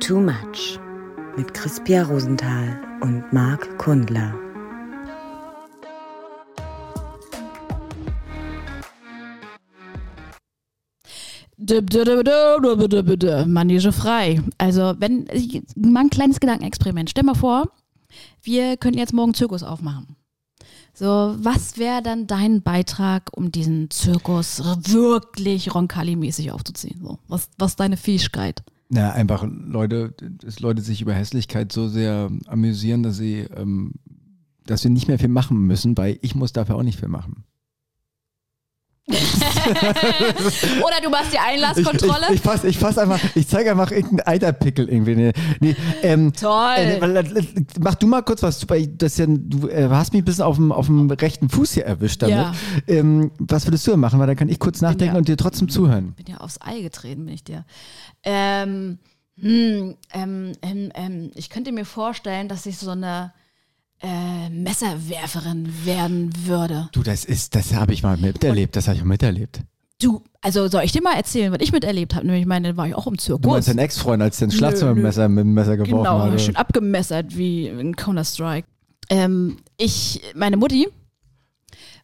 Too Much mit Crispia Rosenthal und Marc Kundler. Manege frei. Also, wenn mal ein kleines Gedankenexperiment. Stell mal vor, wir könnten jetzt morgen Zirkus aufmachen. So, was wäre dann dein Beitrag, um diesen Zirkus wirklich Roncalli-mäßig aufzuziehen? So, was, was ist deine Fähigkeit? Na, einfach Leute, dass Leute sich über Hässlichkeit so sehr amüsieren, dass sie, ähm, dass wir nicht mehr viel machen müssen, weil ich muss dafür auch nicht viel machen. Oder du machst die Einlasskontrolle. Ich, ich, ich, fass, ich fass einfach, ich zeige einfach irgendeinen Eiterpickel irgendwie. Nee, nee, ähm, Toll. Äh, mach du mal kurz was. Das ja, du äh, hast mich ein bisschen auf dem, auf dem rechten Fuß hier erwischt damit. Ja. Ähm, was würdest du machen? Weil dann kann ich kurz nachdenken ja- und dir trotzdem zuhören. bin ja aufs Ei getreten, bin ich dir. Ähm, hm, ähm, ähm, ähm, ich könnte mir vorstellen, dass ich so eine äh, Messerwerferin werden würde. Du, das ist, das habe ich mal miterlebt. Das habe ich auch miterlebt. Du, also soll ich dir mal erzählen, was ich miterlebt habe? Nämlich, ich meine, da war ich auch im Zirkus. Du meinst deinen Ex-Freund, als der ins mit dem Messer geworfen Genau, hat. oder? schön abgemessert wie in Counter-Strike. Ähm, ich, meine Mutti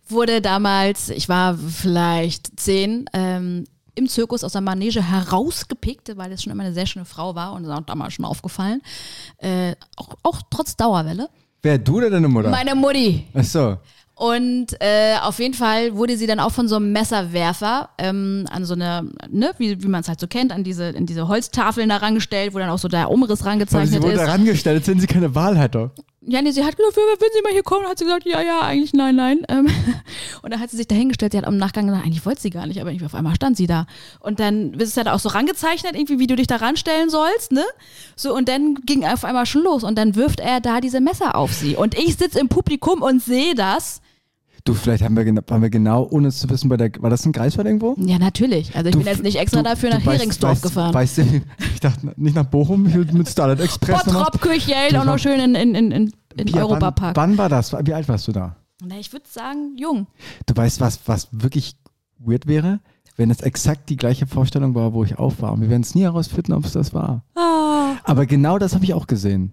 wurde damals, ich war vielleicht zehn, ähm, im Zirkus aus der Manege herausgepickt, weil es schon immer eine sehr schöne Frau war und ist auch damals schon aufgefallen. Äh, auch, auch trotz Dauerwelle. Wer, du oder deine Mutter? Meine Mutti. Ach so. Und äh, auf jeden Fall wurde sie dann auch von so einem Messerwerfer ähm, an so eine, ne, wie, wie man es halt so kennt, an diese, an diese Holztafeln da rangestellt, wo dann auch so der Umriss rangezeichnet sie wurde ist. herangestellt, als wenn sie keine Wahl hatte. Ja, nee, sie hat gesagt, wenn sie mal hier kommen, hat sie gesagt, ja, ja, eigentlich nein, nein. Ähm, und dann hat sie sich dahingestellt, sie hat am Nachgang gesagt, eigentlich wollte sie gar nicht, aber irgendwie auf einmal stand sie da. Und dann ist es halt auch so rangezeichnet, irgendwie, wie du dich da ranstellen sollst, ne? So, und dann ging auf einmal schon los und dann wirft er da diese Messer auf sie. Und ich sitze im Publikum und sehe das. Du, vielleicht haben wir, waren wir genau, ohne es zu wissen, bei der, war das ein Greifswald irgendwo? Ja, natürlich. Also ich Du- bin jetzt nicht extra du- dafür nach weißt- Heringsdorf weißt, gefahren. Weißt du, ich dachte nicht nach Bochum mit Starlight Express. Bottrop, Kirchheld, auch noch schön in, in, in, in, in Pia, Europapark. Wann, wann war das? Wie alt warst du da? Na, ich würde sagen, jung. Du weißt, was, was wirklich weird wäre? Wenn es exakt die gleiche Vorstellung war, wo ich auf war. Und wir werden es nie herausfinden, ob es das war. Ah. Aber genau das habe ich auch gesehen.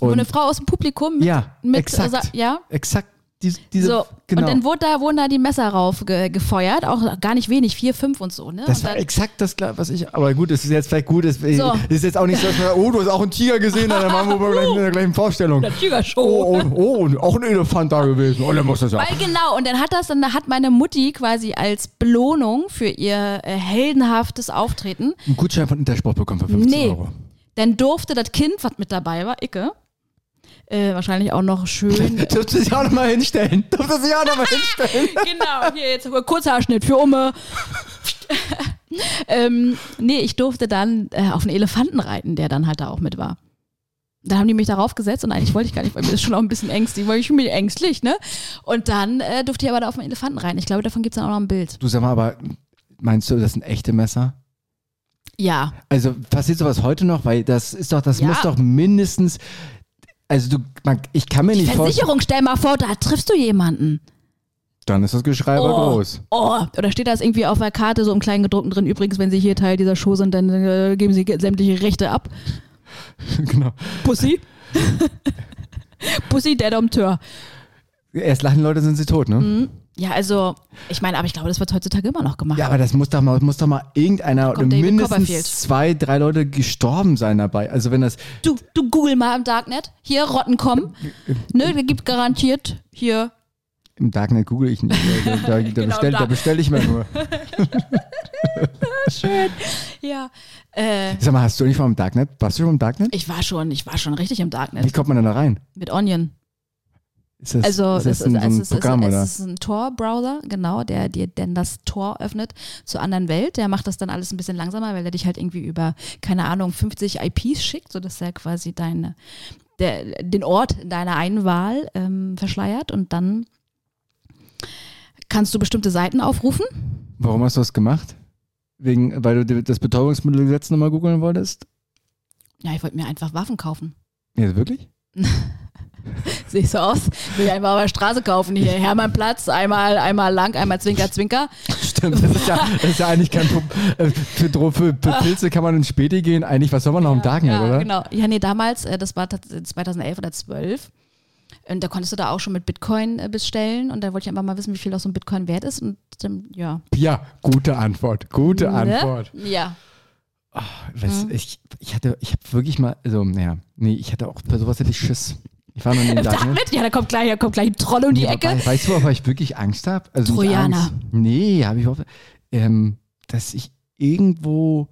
Und eine Frau aus dem Publikum mit, ja, mit exakt. sa- ja, exakt diese, diese so. genau. Und dann wurde da, wurden da die Messer rauf ge gefeuert, auch gar nicht wenig, vier, fünf und so, ne? das und war dann, exakt das, was ich. Aber gut, es ist jetzt vielleicht gut. Es So. ist jetzt auch nicht so, dass man, oh, du hast auch einen Tiger gesehen, dann machen wir gleich in der gleichen Vorstellung. der Tigershow. Oh, oh, oh, und auch ein Elefant da gewesen. Oh, dann muss das ja. Weil genau, und dann hat das, dann hat meine Mutti quasi als Belohnung für ihr äh, heldenhaftes Auftreten, Einen Gutschein von Intersport bekommen für 15 Nee. Euro. dann durfte das Kind, was mit dabei war, Icke, äh, wahrscheinlich auch noch schön. Dürft ihr sich auch nochmal hinstellen? Dürft ihr sich auch nochmal hinstellen? genau, hier jetzt Kurzhaarschnitt für Umme. ähm, nee, ich durfte dann äh, auf einen Elefanten reiten, der dann halt da auch mit war. Dann haben die mich darauf gesetzt und eigentlich wollte ich gar nicht, weil mir ist schon auch ein bisschen ängstlich, weil ich bin ängstlich, ne? Und dann äh, durfte ich aber da auf einen Elefanten reiten. Ich glaube, davon gibt es dann auch noch ein Bild. Du sag mal, aber meinst du, das sind echte Messer? Ja. Also passiert sowas heute noch? Weil das ist doch, das Ja. muss doch mindestens. Also du, man, ich kann mir nicht vorstellen. Versicherung, stell mal vor, da triffst du jemanden. Dann ist das Geschrei aber Oh. groß. Oh, oder steht das irgendwie auf der Karte so im kleinen gedruckten drin? Übrigens, wenn Sie hier Teil dieser Show sind, dann äh, geben Sie sämtliche Rechte ab. genau. Pussy. Pussy, der Dompteur. Erst lachen Leute, sind sie tot, ne? Ja, also, ich meine, aber ich glaube, das wird heutzutage immer noch gemacht. Ja, aber das muss doch mal, muss doch mal irgendeiner oder mindestens zwei, drei Leute gestorben sein dabei. Also wenn das. Du, du google mal im Darknet. Hier, Rotten kommen. ne, da gibt garantiert hier. Im Darknet google ich nicht. Da, da, da, Genau, bestell, da. bestelle ich mir nur. Schön. Ja. Äh, Sag mal, hast du nicht mal im Darknet? Warst du schon im Darknet? ich war schon, ich war schon richtig im Wie Darknet. kommt man denn da rein? Mit Onion. Ist das, Also, ist es das ist, ein, so es ein ist, Programm, es oder? ist ein Tor-Browser, genau, der dir denn das Tor öffnet zur anderen Welt. Der macht das dann alles ein bisschen langsamer, weil er dich halt irgendwie über, keine Ahnung, 50 IPs schickt, sodass er quasi deine, der, den Ort deiner Einwahl ähm, verschleiert und dann kannst du bestimmte Seiten aufrufen. Warum hast du das gemacht? Wegen, weil du das Betäubungsmittelgesetz nochmal googeln wolltest? Ja, ich wollte mir einfach Waffen kaufen. Ja, wirklich? Sehe ich so aus? Will ich einfach auf der Straße kaufen. Hier Hermannplatz, einmal, einmal lang, einmal Zwinker, Zwinker. stimmt. Das ist ja, das ist ja eigentlich kein Problem. Äh, Für, für, für Pilze kann man ins Späti gehen. Eigentlich, was soll man noch im Darknet, ja, oder? genau. Ja, nee, damals, äh, das war tats- 2011 oder 12. Und da konntest du da auch schon mit Bitcoin äh, bestellen. Und da wollte ich einfach mal wissen, wie viel auch so ein Bitcoin wert ist. Und ähm, ja. Ja, gute Antwort. Gute Antwort. Ne? Ja. Was, ich, ich hatte, ich habe wirklich mal, also, naja, nee, ich hatte auch, bei sowas hätte ich Schiss. Ich war noch nie im Darknet. Damit? Ja, da kommt gleich, da kommt gleich ein Troll um die Nee, Ecke. aber Weißt du, wovor ich wirklich Angst habe? Also Trojaner. Angst. Nee, habe ich auch. Ähm, dass ich irgendwo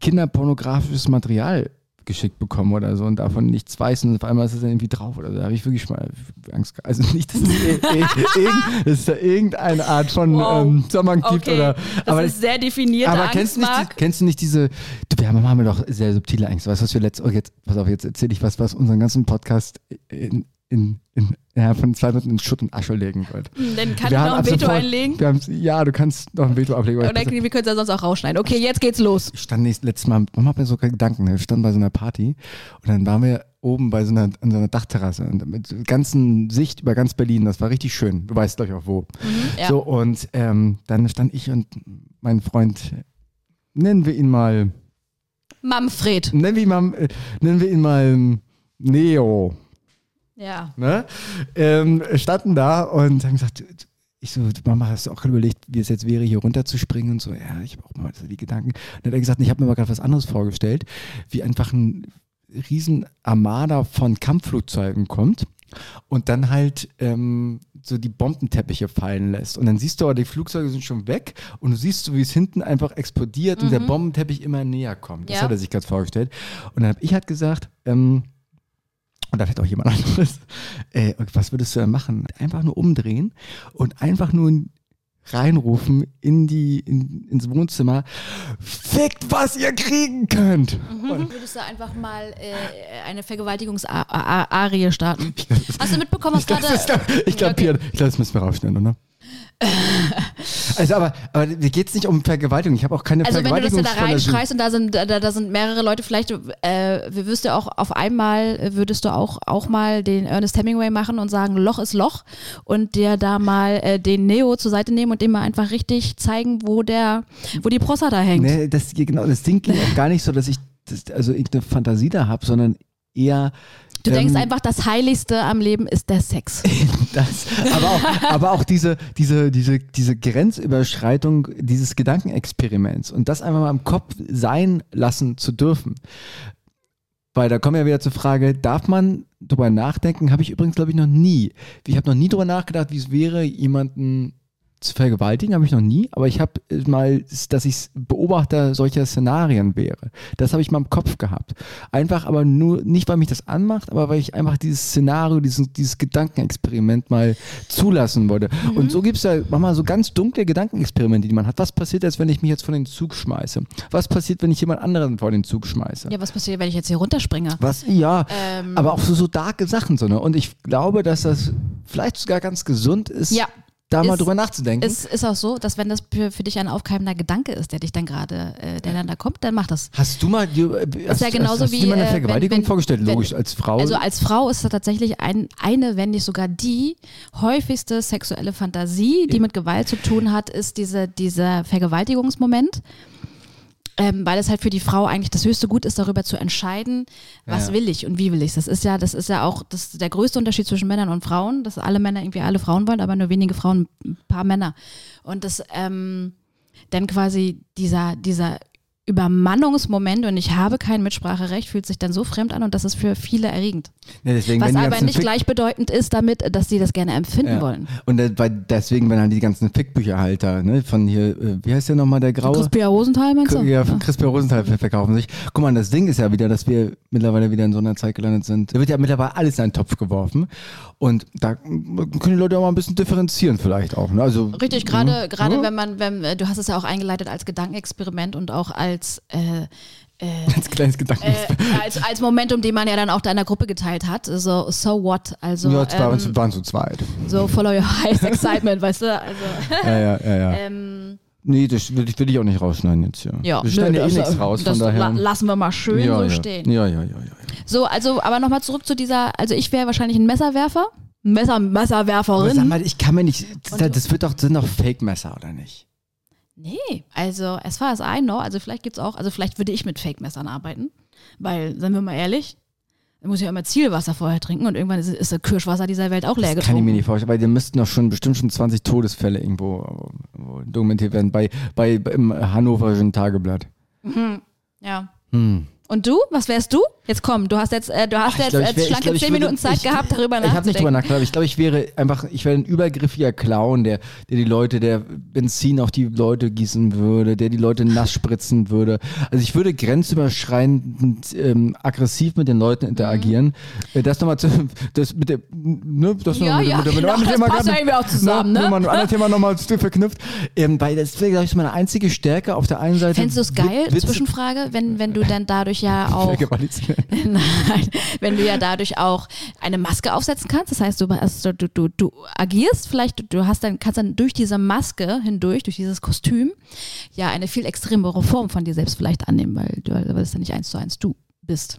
kinderpornografisches Material geschickt bekomme oder so und davon nichts weiß und auf einmal ist es dann irgendwie drauf oder so. Da habe ich wirklich mal Angst gehabt. Also nicht, dass es, dass da irgendeine Art von Wow. ähm, Zusammenhang gibt Okay, oder. das aber ist sehr definiert. aber kennst du, nicht, die, kennst du nicht diese, du, wir haben, haben wir doch sehr subtile Angst. Weißt du, was wir letzt, oh jetzt, pass auf, jetzt erzähle ich was, was unseren ganzen Podcast in, in, in, ja, von zwei Minuten in Schutt und Asche legen wird. Dann kann Wir ich noch ein Veto sofort- einlegen. Haben, ja, du kannst noch ein Veto ablegen. Oder wir können es ja sonst auch rausschneiden. Okay, jetzt geht's los. Ich stand nächstes, letztes Mal, Mama hat mir sogar Gedanken, ne? wir standen bei so einer Party und dann waren wir oben bei so einer, an so einer Dachterrasse und mit ganzen Sicht über ganz Berlin, das war richtig schön. Du weißt, glaube ich, auch wo. Ja. So, und ähm, dann stand ich und mein Freund, nennen wir ihn mal, Manfred. nennen wir ihn mal, äh, nennen wir ihn mal Neo. Ja. ne? Ähm, standen da und haben gesagt, ich so, Mama, hast du auch gerade überlegt, wie es jetzt wäre, hier runterzuspringen und so? Ja, ich habe auch mal so die Gedanken. Und dann hat er gesagt, ich habe mir mal gerade was anderes vorgestellt, wie einfach ein riesen Armada von Kampfflugzeugen kommt und dann halt ähm, so die Bombenteppiche fallen lässt. Und dann siehst du aber, die Flugzeuge sind schon weg und du siehst so, wie es hinten einfach explodiert und der Bombenteppich immer näher kommt. Das Ja. hat er sich ganz vorgestellt. Und dann habe ich halt gesagt, ähm, und da vielleicht auch jemand anderes, äh, was würdest du da machen? Einfach nur umdrehen und einfach nur reinrufen in die, in, ins Wohnzimmer, fickt, was ihr kriegen könnt. Und Würdest du einfach mal äh, eine Vergewaltigungsarie starten? Hast du mitbekommen, was gerade. ich glaube, ich glaub, Okay. Glaub, das müssen wir rausschneiden, oder? also, aber, aber mir geht es nicht um Vergewaltigung. Ich habe auch keine Also wenn du das da Vergewaltigungsfantasie. reinschreist und da sind, da, da sind mehrere Leute, vielleicht äh, würdest du auch auf einmal, würdest du auch, auch mal den Ernest Hemingway machen und sagen, Loch ist Loch und dir da mal äh, den Neo zur Seite nehmen und dem mal einfach richtig zeigen, wo der, wo die Prostata hängt. Nee, das, genau, das Ding ging auch gar nicht so, dass ich das, also irgendeine Fantasie da habe, sondern eher. Du denkst ähm, einfach, das Heiligste am Leben ist der Sex. Das, aber auch, aber auch diese, diese, diese, diese Grenzüberschreitung dieses Gedankenexperiments und das einfach mal im Kopf sein lassen zu dürfen. Weil da kommen wir wieder zur Frage, darf man drüber nachdenken? Habe ich übrigens, glaube ich, noch nie. Ich habe noch nie drüber nachgedacht, wie es wäre, jemanden zu vergewaltigen, habe ich noch nie, aber ich habe mal, dass ich Beobachter solcher Szenarien wäre. Das habe ich mal im Kopf gehabt. Einfach aber nur, nicht weil mich das anmacht, aber weil ich einfach dieses Szenario, dieses, dieses Gedankenexperiment mal zulassen wollte. Und so gibt es da manchmal so ganz dunkle Gedankenexperimente, die man hat. Was passiert jetzt, wenn ich mich jetzt von den Zug schmeiße? Was passiert, wenn ich jemand anderen vor den Zug schmeiße? Ja, was passiert, wenn ich jetzt hier runterspringe? Was, ja, Ähm. aber auch so, so darke Sachen. So, ne? Und ich glaube, dass das vielleicht sogar ganz gesund ist, Ja. Da mal Ist- drüber nachzudenken. Es ist auch so, dass wenn das für, für dich ein aufkeimender Gedanke ist, der dich dann gerade, äh, der dann da kommt, dann mach das. Hast du mal, äh, hast, ja genauso hast, hast wie, du dir mal eine äh, wenn- Vergewaltigung wenn- vorgestellt? wenn- Logisch, als Frau. Also als Frau ist das tatsächlich ein, eine, wenn nicht sogar die häufigste sexuelle Fantasie, die mit Gewalt zu tun hat, ist diese, dieser Vergewaltigungsmoment. Ähm, weil es halt für die Frau eigentlich das höchste Gut ist, darüber zu entscheiden, was Ja. will ich und wie will ich. Das ist ja, das ist ja auch das, der größte Unterschied zwischen Männern und Frauen, dass alle Männer irgendwie alle Frauen wollen, aber nur wenige Frauen, ein paar Männer. Und das ähm, dann quasi dieser, dieser Übermannungsmoment und ich habe kein Mitspracherecht, fühlt sich dann so fremd an und das ist für viele erregend. ja, deswegen, Was aber nicht Fick- gleichbedeutend ist damit, dass sie das gerne empfinden ja. wollen. Und deswegen, wenn halt die ganzen Fickbücherhalter, ne, von hier, äh, wie heißt der nochmal, der graue? Crispia Rosenthal meinst du? Ja, von Crispia Rosenthal ver- verkaufen sich. Guck mal, das Ding ist ja wieder, dass wir mittlerweile wieder in so einer Zeit gelandet sind. Da wird ja mittlerweile alles in einen Topf geworfen. Und da können die Leute auch mal ein bisschen differenzieren vielleicht auch. Ne? Also, Richtig, gerade ne? gerade Ja. wenn man, wenn, äh, du hast es ja auch eingeleitet als Gedankenexperiment und auch als äh, Als kleines Gedanken. äh, als, als Momentum, den man ja dann auch deiner Gruppe geteilt hat. So, so what? Also ja, waren, ähm, waren zu zweit. so follow your highest excitement, weißt du? Also, Ja, ja, ja, ja. ähm, Nee, das will ich, will ich auch nicht rausschneiden jetzt hier. ja, Wir schneiden ja eh das, nichts raus, von daher. la lassen wir mal schön ja, so ja. stehen. Ja, ja, ja, ja. So, also, aber nochmal zurück zu dieser, also ich wäre wahrscheinlich ein Messerwerfer. Messer, Aber Messerwerferin. sag mal, ich kann mir nicht. Das, das wird doch, das sind doch Fake-Messer, oder nicht? Nee, also as far as I know, also vielleicht gibt's auch, also vielleicht würde ich mit Fake-Messern arbeiten, weil, seien wir mal ehrlich, da muss ich ja immer Zielwasser vorher trinken und irgendwann ist, ist das Kirschwasser dieser Welt auch leer Das kann ich mir getrunken. nicht vorstellen, weil da müssten doch schon bestimmt schon 20 Todesfälle irgendwo dokumentiert werden bei, bei im Hannoverischen Tageblatt. Ja. Hm. Und du? Was wärst du? Jetzt komm, du hast jetzt, äh, du hast Ich jetzt glaub, als wär- ich schlanke glaub, ich 10 würde- Minuten Zeit ich- gehabt, darüber Ich habe nicht drüber nachzudenken. nachgedacht. Ich glaube, ich wäre einfach, ich wäre ein übergriffiger Clown, der, der die Leute, der Benzin auf die Leute gießen würde, der die Leute nass spritzen würde. Also ich würde grenzüberschreitend ähm, aggressiv mit den Leuten interagieren. Äh, Das nochmal zu, das mit dem, ne, das Ja, mit, ja, mit, mit, mit genau, dem anderen das Thema passt ja irgendwie auch zusammen, ne? Nur mal ein anderes Thema nochmal verknüpft. Ähm, weil das wäre, glaube ich, meine einzige Stärke auf der einen Seite. Fändest du es geil, Witze- Zwischenfrage, wenn, wenn du dann dadurch ja auch, nein, wenn du ja dadurch auch eine Maske aufsetzen kannst, das heißt, du, also du, du, du agierst vielleicht, du, hast dann, kannst dann durch diese Maske hindurch, durch dieses Kostüm, ja eine viel extremere Form von dir selbst vielleicht annehmen, weil du, weil es dann nicht eins zu eins du bist.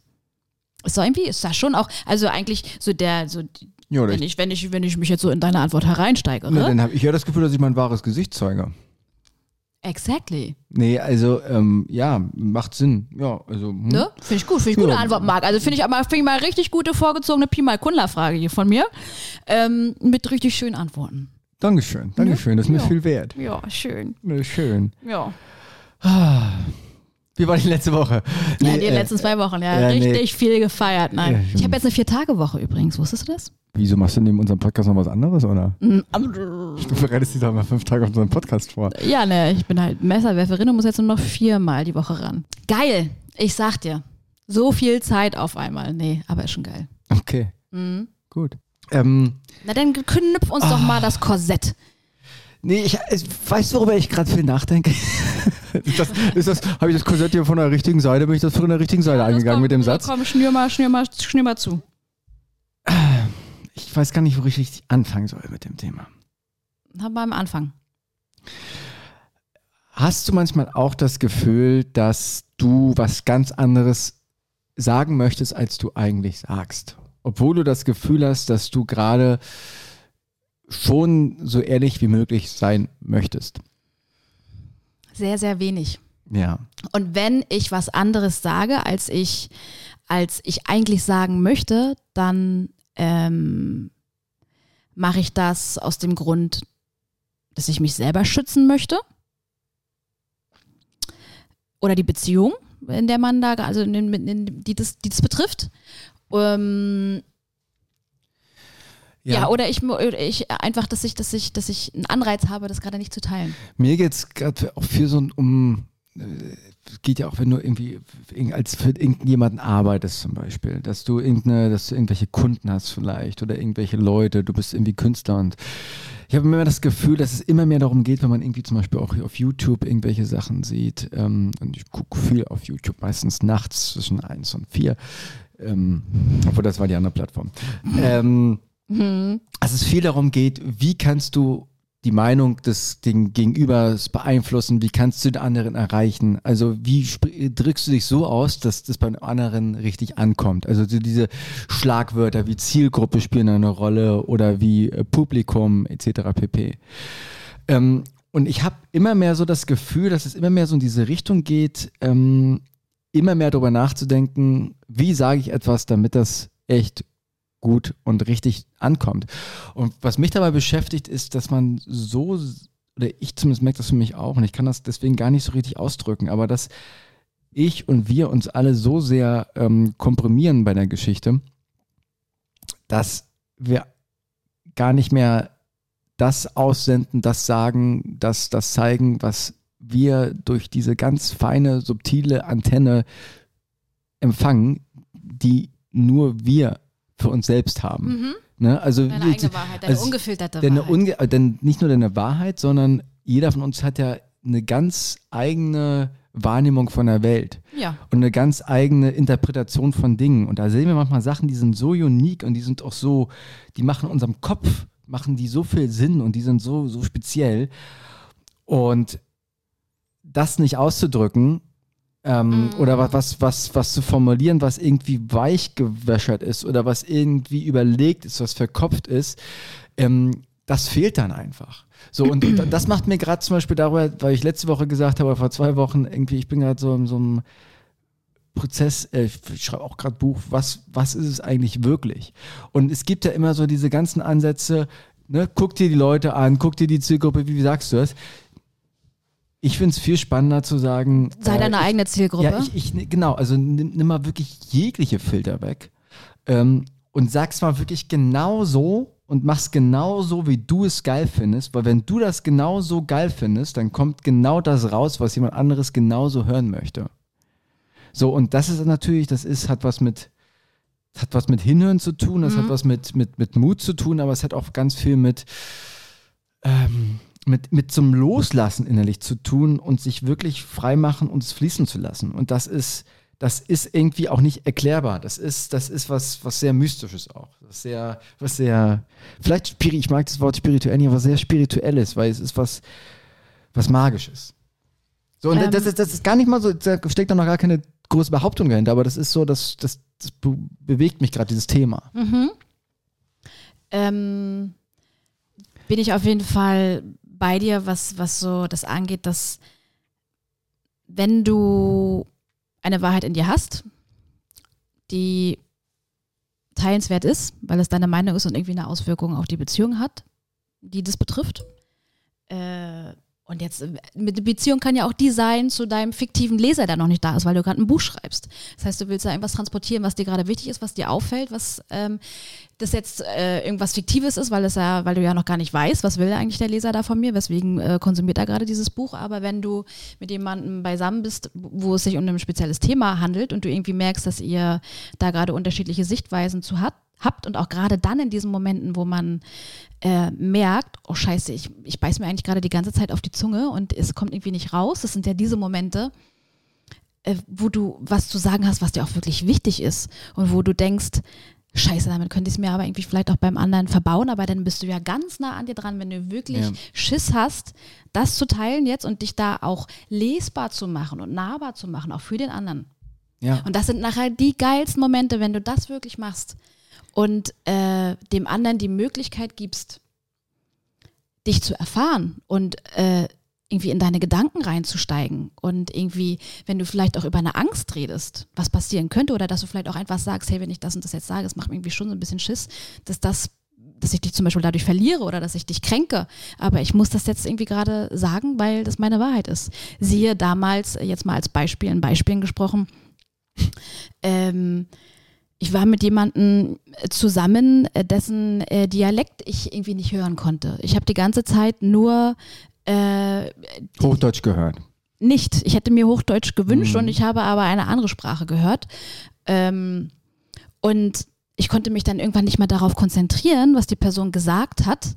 Ist doch irgendwie, ist das schon auch, also eigentlich so der, so, Ja, wenn ich, wenn ich, wenn ich mich jetzt so in deine Antwort hereinsteigere. ne, dann habe ich ja das Gefühl, dass ich mein wahres Gesicht zeige. Exactly. Nee, also ähm, ja, macht Sinn. Ja, also hm. Ne? Finde ich gut, finde ich gute Ja. Antwort, Marc. Also finde ich aber finde ich mal richtig gute vorgezogene Pi mal Kundler-Frage hier von mir. Ähm, mit richtig schönen Antworten. Dankeschön, Dankeschön, das ist mir Ja. viel wert. Ja, schön. Ne, Schön. Ja. Wie war die letzte Woche? Ja, Nee, die äh, letzten zwei Wochen, ja, ja, nee. richtig viel gefeiert. Nein. Ja, ich habe jetzt eine Vier-Tage-Woche übrigens. Wusstest du das? Wieso machst du neben unserem Podcast noch was anderes, oder? Mm, Du bereitest dich doch mal fünf Tage auf unseren Podcast vor. Ja, ne, ich bin halt Messerwerferin und muss jetzt nur noch viermal die Woche ran. Geil. Ich sag dir. So viel Zeit auf einmal. Nee, aber ist schon geil. Okay, Mhm. gut. Ähm, Na dann knüpf uns doch mal das Korsett. nee, ich, ich weißt du, worüber ich gerade viel nachdenke? ist das, ist das, habe ich das Korsett hier von der richtigen Seite, bin ich das von der richtigen Seite eingegangen mit dem Satz? Komm, schnür mal, schnür mal, schnür mal zu. Ich weiß gar nicht, wo ich richtig anfangen soll mit dem Thema. Aber am Anfang. Hast du manchmal auch das Gefühl, dass du was ganz anderes sagen möchtest, als du eigentlich sagst? Obwohl du das Gefühl hast, dass du gerade schon so ehrlich wie möglich sein möchtest. Sehr, sehr wenig. Ja. Und wenn ich was anderes sage, als ich, als ich eigentlich sagen möchte, dann ähm, mache ich das aus dem Grund, dass ich mich selber schützen möchte. Oder die Beziehung, in der man da, also in, in, in, die, das, die das betrifft. Ähm, ja. oder ich, ich einfach, dass ich, dass ich, dass ich einen Anreiz habe, das gerade nicht zu teilen. Mir geht es gerade auch viel so um, äh, es geht ja auch, wenn du irgendwie als für irgendjemanden arbeitest zum Beispiel, dass du irgendeine, dass du irgendwelche Kunden hast vielleicht oder irgendwelche Leute, du bist irgendwie Künstler und ich habe immer das Gefühl, dass es immer mehr darum geht, wenn man irgendwie zum Beispiel auch auf YouTube irgendwelche Sachen sieht ähm, und ich gucke viel auf YouTube, meistens nachts zwischen eins und vier, ähm, obwohl das war die andere Plattform. Ähm, Mhm. dass es viel darum geht, wie kannst du die Meinung des den Gegenübers beeinflussen, wie kannst du den anderen erreichen? Also wie drückst du dich so aus, dass das beim anderen richtig ankommt? Also so diese Schlagwörter wie Zielgruppe spielen eine Rolle oder wie äh, Publikum etc. pp. Ähm, und ich habe immer mehr so das Gefühl, dass es immer mehr so in diese Richtung geht, ähm, immer mehr darüber nachzudenken, wie sage ich etwas, damit das echt gut und richtig ankommt. Und was mich dabei beschäftigt, ist, dass man so, oder ich zumindest merke das für mich auch, und ich kann das deswegen gar nicht so richtig ausdrücken, aber dass ich und wir uns alle so sehr ähm, komprimieren bei der Geschichte, dass wir gar nicht mehr das aussenden, das sagen, das, das zeigen, was wir durch diese ganz feine, subtile Antenne empfangen, die nur wir für uns selbst haben. Mhm. Ne? Also, Deine eigene Wahrheit, deine also ungefilterte denn, Wahrheit. unge denn nicht nur deine Wahrheit, sondern jeder von uns hat ja eine ganz eigene Wahrnehmung von der Welt ja. und eine ganz eigene Interpretation von Dingen. Und da sehen wir manchmal Sachen, die sind so unique und die sind auch so, die machen unserem Kopf, machen die so viel Sinn und die sind so, so speziell. Und das nicht auszudrücken ähm, oder was, was, was, was zu formulieren, was irgendwie weich gewäschert ist oder was irgendwie überlegt ist, was verkopft ist, ähm, das fehlt dann einfach. So, und das macht mir gerade zum Beispiel darüber, weil ich letzte Woche gesagt habe, vor zwei Wochen, irgendwie, ich bin gerade so in so einem Prozess, äh, ich schreibe auch gerade Buch, was, was ist es eigentlich wirklich? Und es gibt ja immer so diese ganzen Ansätze, ne, guck dir die Leute an, guck dir die Zielgruppe, wie, wie sagst du das? Ich finde es viel spannender zu sagen. Sei äh, deine eigene Zielgruppe. Ja, ich, ich, genau, also nimm, nimm mal wirklich jegliche Filter weg ähm, und sag's mal wirklich genau so und mach's genau so, wie du es geil findest, weil wenn du das genau so geil findest, dann kommt genau das raus, was jemand anderes genauso hören möchte. So, und das ist natürlich, das ist, hat was mit, hat was mit Hinhören zu tun, das Mhm. hat was mit, mit, mit Mut zu tun, aber es hat auch ganz viel mit, ähm, mit, mit zum Loslassen innerlich zu tun und sich wirklich frei machen und es fließen zu lassen. Und das ist, das ist irgendwie auch nicht erklärbar. Das ist, das ist was, was sehr Mystisches auch. Ist sehr, was sehr, vielleicht, spiri- ich mag das Wort spirituell nicht, aber sehr spirituelles, weil es ist was, was Magisches. So, und Ähm. das, ist, das ist gar nicht mal so, da steckt da noch gar keine große Behauptung dahinter, aber das ist so, das, das, das be bewegt mich gerade, dieses Thema. Mhm. Ähm, bin ich auf jeden Fall bei dir, was, was so das angeht, dass wenn du eine Wahrheit in dir hast, die teilenswert ist, weil es deine Meinung ist und irgendwie eine Auswirkung auf die Beziehung hat, die das betrifft. Äh, und jetzt, mit Beziehung kann ja auch die sein zu deinem fiktiven Leser, der noch nicht da ist, weil du gerade ein Buch schreibst. Das heißt, du willst da irgendwas transportieren, was dir gerade wichtig ist, was dir auffällt, was ähm, das jetzt äh, irgendwas Fiktives ist, weil, es ja, weil du ja noch gar nicht weißt, was will eigentlich der Leser da von mir, weswegen äh, konsumiert er gerade dieses Buch. Aber wenn du mit jemandem beisammen bist, wo es sich um ein spezielles Thema handelt und du irgendwie merkst, dass ihr da gerade unterschiedliche Sichtweisen zu hat, habt und auch gerade dann in diesen Momenten, wo man äh, merkt, oh scheiße, ich, ich beiß mir eigentlich gerade die ganze Zeit auf die Zunge und es kommt irgendwie nicht raus. Das sind ja diese Momente, äh, wo du was zu sagen hast, was dir auch wirklich wichtig ist und wo du denkst, scheiße, damit könnte ich es mir aber irgendwie vielleicht auch beim anderen verbauen, aber dann bist du ja ganz nah an dir dran, wenn du wirklich Ja. Schiss hast, das zu teilen jetzt und dich da auch lesbar zu machen und nahbar zu machen, auch für den anderen. Ja. Und das sind nachher die geilsten Momente, wenn du das wirklich machst und äh, dem anderen die Möglichkeit gibst, dich zu erfahren und äh, irgendwie in deine Gedanken reinzusteigen und irgendwie, wenn du vielleicht auch über eine Angst redest, was passieren könnte oder dass du vielleicht auch einfach sagst, hey, wenn ich das und das jetzt sage, das macht mir irgendwie schon so ein bisschen Schiss, dass das dass ich dich zum Beispiel dadurch verliere oder dass ich dich kränke. Aber ich muss das jetzt irgendwie gerade sagen, weil das meine Wahrheit ist. Siehe damals, jetzt mal als Beispiel, in Beispielen gesprochen, ähm, ich war mit jemandem zusammen, äh, dessen äh, Dialekt ich irgendwie nicht hören konnte. Ich habe die ganze Zeit nur äh, Hochdeutsch gehört. nicht. Ich hätte mir Hochdeutsch gewünscht Mhm. und ich habe aber eine andere Sprache gehört. Ähm, und ich konnte mich dann irgendwann nicht mehr darauf konzentrieren, was die Person gesagt hat.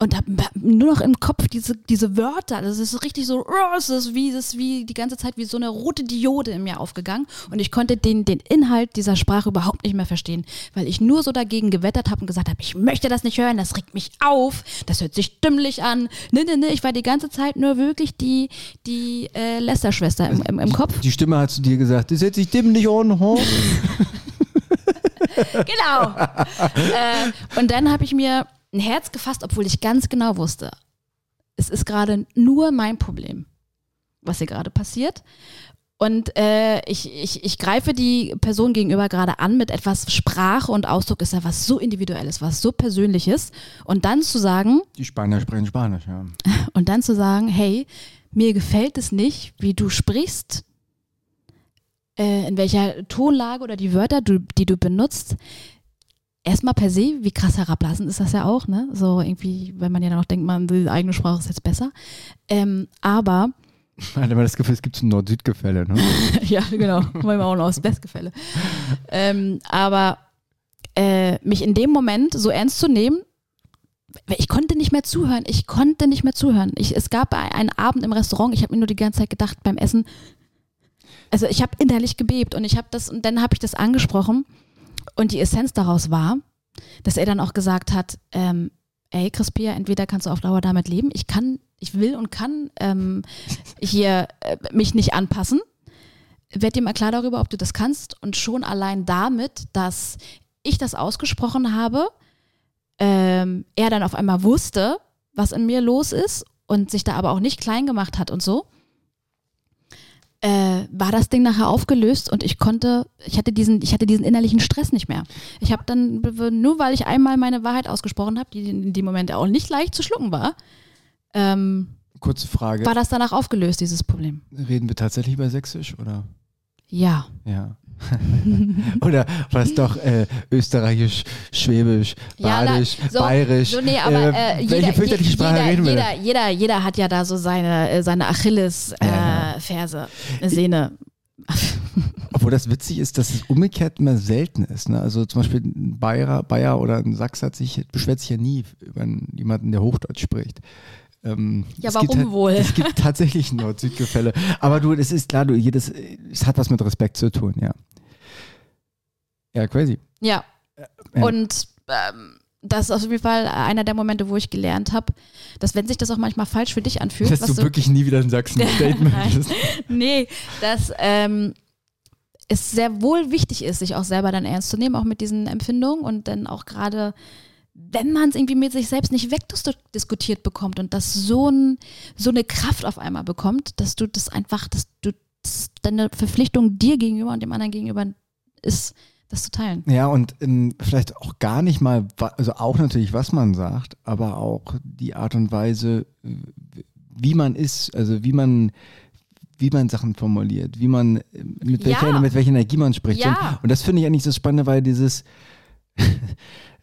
Und habe nur noch im Kopf diese, diese Wörter. Das ist richtig so, oh, es ist wie, das ist wie die ganze Zeit wie so eine rote Diode in mir aufgegangen. Und ich konnte den, den Inhalt dieser Sprache überhaupt nicht mehr verstehen, weil ich nur so dagegen gewettert habe und gesagt habe, ich möchte das nicht hören, das regt mich auf, das hört sich dümmlich an. Nee, nee, nee, ich war die ganze Zeit nur wirklich die, die äh, Lästerschwester im, im, im Kopf. Die Stimme hat zu dir gesagt, das setzt sich dem nicht an. ho? Genau. äh, und dann habe ich mir ein Herz gefasst, obwohl ich ganz genau wusste, es ist gerade nur mein Problem, was hier gerade passiert. Und äh, ich, ich, ich greife die Person gegenüber gerade an mit etwas Sprache und Ausdruck ist ja was so individuelles, was so persönliches. Und dann zu sagen, Die Spanier sprechen Spanisch, ja. und dann zu sagen, hey, mir gefällt es nicht, wie du sprichst, äh, in welcher Tonlage oder die Wörter, du, die du benutzt. Erstmal per se, wie krass herablassend ist das ja auch, ne? So irgendwie, wenn man ja dann auch denkt, man, die eigene Sprache ist jetzt besser. Ähm, aber, hatte immer das Gefühl, es gibt so ein Nord-Süd-Gefälle. Ne? ja, genau, wir auch noch aus Bestgefälle. Ähm, aber äh, mich in dem Moment so ernst zu nehmen, ich konnte nicht mehr zuhören. Ich konnte nicht mehr zuhören. Ich, es gab einen Abend im Restaurant, ich habe mir nur die ganze Zeit gedacht beim Essen, also ich habe innerlich gebebt und ich habe das, und dann habe ich das angesprochen und die Essenz daraus war, dass er dann auch gesagt hat, ähm, ey Crispia, entweder kannst du auf Dauer damit leben, ich kann, ich will und kann ähm, hier äh, mich nicht anpassen. Werd dir mal klar darüber, ob du das kannst und schon allein damit, dass ich das ausgesprochen habe, ähm, er dann auf einmal wusste, was in mir los ist und sich da aber auch nicht klein gemacht hat und so, äh, war das Ding nachher aufgelöst und ich konnte, ich hatte diesen, ich hatte diesen innerlichen Stress nicht mehr. Ich habe dann, nur weil ich einmal meine Wahrheit ausgesprochen habe, die in dem Moment auch nicht leicht zu schlucken war, ähm, Kurze Frage. war das danach aufgelöst, dieses Problem. Reden wir tatsächlich über Sächsisch oder? Ja. Ja. oder was doch äh, Österreichisch, Schwäbisch, Ja, Badisch, na, so- Bayerisch. So, nee, aber äh, welche jeder, fürchterliche je- Sprache jeder, reden wir jeder, jeder, jeder hat ja da so seine, äh, seine Achilles-Ferse, Ja, äh, Sehne. Obwohl das witzig ist, dass es umgekehrt immer selten ist. Ne? Also zum Beispiel ein Bayer, Bayer oder ein Sachs hat sich, beschwert sich ja nie über jemanden, der Hochdeutsch spricht. Ähm, Ja, warum gibt wohl? Es gibt tatsächlich Nord-Süd-Gefälle. Aber du, das ist klar, du, jedes, es hat was mit Respekt zu tun, ja. Ja, crazy. Ja. Ja. Und ähm, das ist auf jeden Fall einer der Momente, wo ich gelernt habe, dass wenn sich das auch manchmal falsch für dich anfühlt, Dass was du wirklich nie wieder in Sachsen ein Statement hast. nee, dass ähm, es sehr wohl wichtig ist, sich auch selber dann ernst zu nehmen, auch mit diesen Empfindungen und dann auch gerade, wenn man es irgendwie mit sich selbst nicht wegdiskutiert bekommt und das so, ein, so eine Kraft auf einmal bekommt, dass du das einfach, dass du dass deine Verpflichtung dir gegenüber und dem anderen gegenüber ist, das zu teilen. Ja, und ähm, vielleicht auch gar nicht mal, also auch natürlich, was man sagt, aber auch die Art und Weise, wie man ist, also wie man, wie man Sachen formuliert, wie man, mit welcher, Ja. mit welcher Energie man spricht. Ja. Und, und das finde ich eigentlich das Spannende, weil dieses,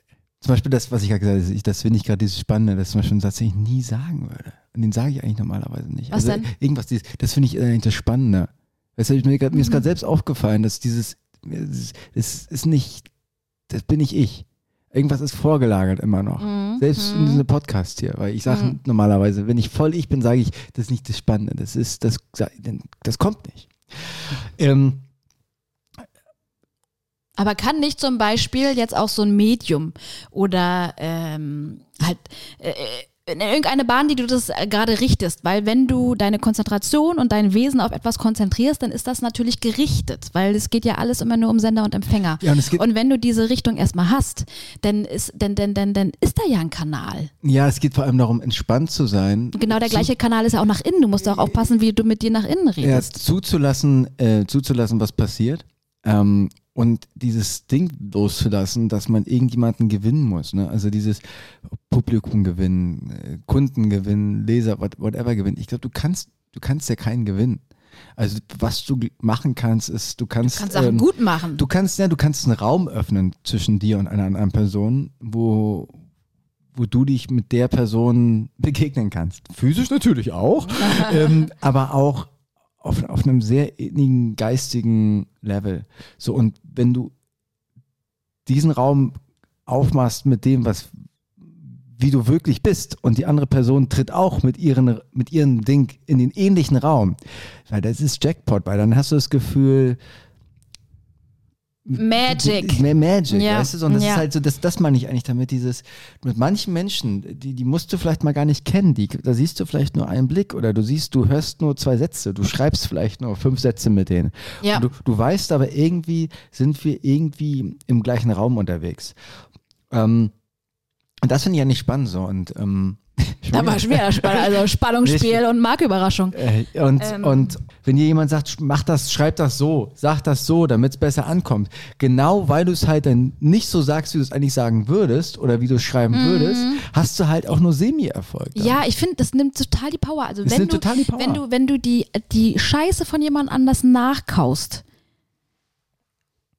zum Beispiel das, was ich gerade gesagt habe, das finde ich gerade dieses Spannende, das ist zum Beispiel ein Satz, den ich nie sagen würde. Und den sage ich eigentlich normalerweise nicht. Was also denn? irgendwas, dieses, das finde ich eigentlich das Spannende. Weißt du, mir, grad- mir ist Mhm. gerade selbst aufgefallen, dass dieses, es es ist nicht, das bin nicht ich. Irgendwas ist vorgelagert immer noch. Mhm. Selbst in Mhm. diesem Podcast hier, weil ich sage Mhm. normalerweise, wenn ich voll ich bin, sage ich, das ist nicht das Spannende. Das ist, das, das kommt nicht. Ähm, Aber kann nicht zum Beispiel jetzt auch so ein Medium oder ähm, halt äh, in irgendeine Bahn, die du das äh, gerade richtest, weil wenn du deine Konzentration und dein Wesen auf etwas konzentrierst, dann ist das natürlich gerichtet, weil es geht ja alles immer nur um Sender und Empfänger. ja, und Und wenn du diese Richtung erstmal hast, dann ist, dann, dann, dann, dann ist da ja ein Kanal. ja, es geht vor allem darum, entspannt zu sein. Genau der Zu- gleiche Kanal ist ja auch nach innen. Du musst auch aufpassen, wie du mit dir nach innen ja, redest. zuzulassen, äh, zuzulassen, was passiert. Ähm, und dieses Ding loszulassen, dass man irgendjemanden gewinnen muss. Ne? Also dieses Publikum gewinnen, äh, Kunden gewinnen, Leser, what, whatever gewinnen. Ich glaube, du kannst, du kannst ja keinen gewinnen. Also was du machen kannst, ist, du kannst, Du kannst Sachen ähm, gut machen. du kannst, ja, du kannst einen Raum öffnen zwischen dir und einer anderen Person, wo, wo du dich mit der Person begegnen kannst. Physisch natürlich auch, ähm, aber auch auf, auf einem sehr innigen geistigen Level. So, und wenn du diesen Raum aufmachst mit dem, was wie du wirklich bist und die andere Person tritt auch mit ihren mit ihrem Ding in den ähnlichen Raum, weil das ist Jackpot, weil dann hast du das Gefühl Magic. Mehr Magic, Ja, weißt du? Und das ja. ist halt so, das, das meine ich eigentlich damit, dieses, mit manchen Menschen, die, die musst du vielleicht mal gar nicht kennen, die, da siehst du vielleicht nur einen Blick oder du siehst, du hörst nur zwei Sätze, du schreibst vielleicht nur fünf Sätze mit denen. Ja. Und du, du weißt aber irgendwie, sind wir irgendwie im gleichen Raum unterwegs. Ähm, und das finde ich eigentlich spannend so und ähm, Da war schwer, also Spannungsspiel und Marküberraschung. äh, und, Ähm. und wenn dir jemand sagt, mach das, schreib das so, sag das so, damit es besser ankommt, genau weil du es halt dann nicht so sagst, wie du es eigentlich sagen würdest oder wie du es schreiben würdest, hast du halt auch nur Semi-Erfolg. Mhm. Ja, ich finde, das nimmt total die Power. Also Das wenn nimmt du, total die Power. wenn du, wenn du die, die Scheiße von jemand anders nachkaust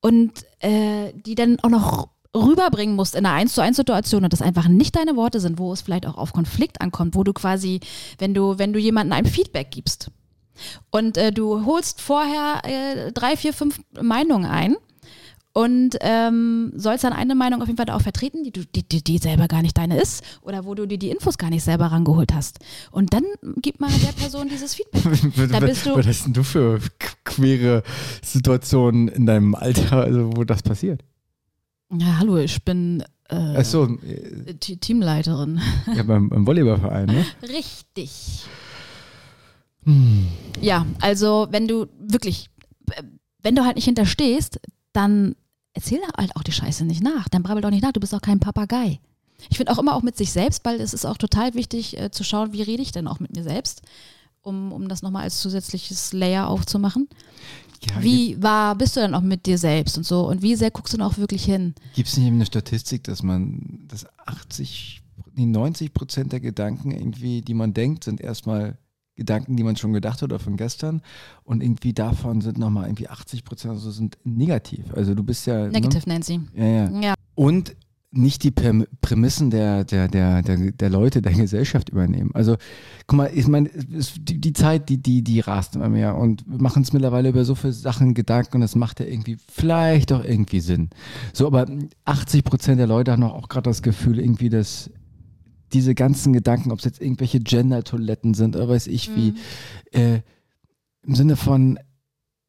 und äh, die dann auch noch rüberbringen musst in einer 1 zu 1 Situation und das einfach nicht deine Worte sind, wo es vielleicht auch auf Konflikt ankommt, wo du quasi, wenn du, wenn du jemandem ein Feedback gibst und äh, du holst vorher äh, drei, vier, fünf Meinungen ein und ähm, sollst dann eine Meinung auf jeden Fall auch vertreten, die, du, die, die, die selber gar nicht deine ist oder wo du dir die Infos gar nicht selber rangeholt hast. Und dann gib mal der Person dieses Feedback. Da bist du- Was hast denn du für queere Situationen in deinem Alter, also wo das passiert? Ja, hallo, ich bin äh, Achso, äh, Teamleiterin. ja, beim, beim Volleyballverein, ne? Richtig. Hm. Ja, also wenn du wirklich, äh, wenn du halt nicht hinterstehst, dann erzähl halt auch die Scheiße nicht nach. Dann brabbel doch nicht nach, du bist doch kein Papagei. Ich finde auch immer auch mit sich selbst, weil es ist auch total wichtig äh, zu schauen, wie rede ich denn auch mit mir selbst, um, um das nochmal als zusätzliches Layer aufzumachen. Ja, Wie war, bist du dann auch mit dir selbst und so? Und wie sehr guckst du dann auch wirklich hin? Gibt es nicht eben eine Statistik, dass man, dass 80, nee, 90 Prozent der Gedanken irgendwie, die man denkt, sind erstmal Gedanken, die man schon gedacht hat oder von gestern und irgendwie davon sind nochmal irgendwie 80 Prozent also sind negativ. Also du bist ja. Negative Nancy. Ne? Ja, ja. Ja. Und nicht die Präm- Prämissen der, der, der, der, der Leute der Gesellschaft übernehmen. Also, guck mal, ich meine, die, die Zeit, die, die, die rast immer mehr und wir machen uns mittlerweile über so viele Sachen Gedanken und das macht ja irgendwie vielleicht auch irgendwie Sinn. So, aber 80 Prozent der Leute haben auch gerade das Gefühl, irgendwie, dass diese ganzen Gedanken, ob es jetzt irgendwelche Gender-Toiletten sind oder weiß ich wie, äh, im Sinne von,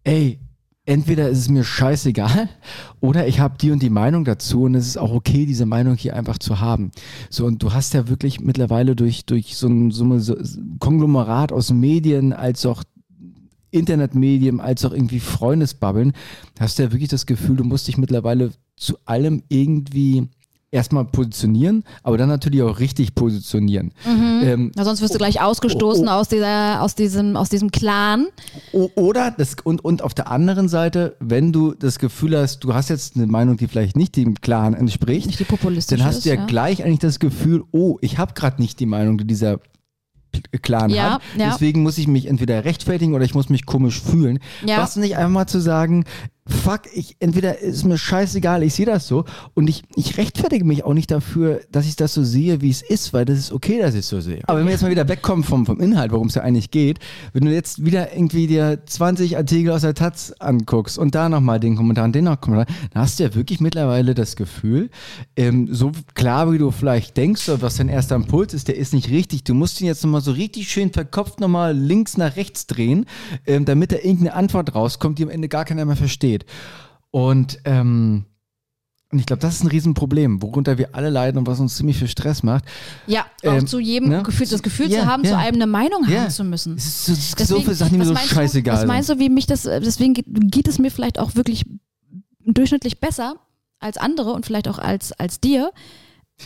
ey, entweder ist es mir scheißegal oder ich habe die und die Meinung dazu und es ist auch okay, diese Meinung hier einfach zu haben. So, und du hast ja wirklich mittlerweile durch, durch so ein, so ein Konglomerat aus Medien als auch Internetmedien, als auch irgendwie Freundesbabbeln, hast du ja wirklich das Gefühl, du musst dich mittlerweile zu allem irgendwie erstmal positionieren, aber dann natürlich auch richtig positionieren. Ähm, Na, sonst wirst du gleich ausgestoßen oh, oh. aus, dieser, aus, diesem, aus diesem Clan. Oder das und, und auf der anderen Seite, wenn du das Gefühl hast, du hast jetzt eine Meinung, die vielleicht nicht dem Clan entspricht, Nicht die populistische dann hast du ja, ja. gleich eigentlich das Gefühl, oh, ich habe gerade nicht die Meinung, die dieser P- Clan Ja, hat. ja. Deswegen muss ich mich entweder rechtfertigen oder ich muss mich komisch fühlen. Ja. Was nicht einfach mal zu sagen, fuck, ich entweder ist mir scheißegal, ich sehe das so und ich, ich rechtfertige mich auch nicht dafür, dass ich das so sehe, wie es ist, weil das ist okay, dass ich es so sehe. Aber wenn wir jetzt mal wieder wegkommen vom, vom Inhalt, worum es ja eigentlich geht, wenn du jetzt wieder irgendwie dir 20 Artikel aus der Taz anguckst und da nochmal den Kommentar und den noch Kommentar, dann hast du ja wirklich mittlerweile das Gefühl, ähm, so klar wie du vielleicht denkst, oder was dein erster Impuls ist, der ist nicht richtig. Du musst ihn jetzt nochmal so richtig schön verkopft nochmal links nach rechts drehen, ähm, damit da irgendeine Antwort rauskommt, die am Ende gar keiner mehr versteht. Und, ähm, und ich glaube, das ist ein Riesenproblem, worunter wir alle leiden und was uns ziemlich viel Stress macht. Ja, auch Ähm, zu jedem ne? Gefühl, das Gefühl Ja, zu haben, ja. zu einem eine Meinung Ja. haben zu müssen. Es ist so, es ist so Deswegen, viele Sachen, die mir so scheißegal du, Was meinst du, wie mich das, deswegen geht, geht es mir vielleicht auch wirklich durchschnittlich besser als andere und vielleicht auch als, als dir,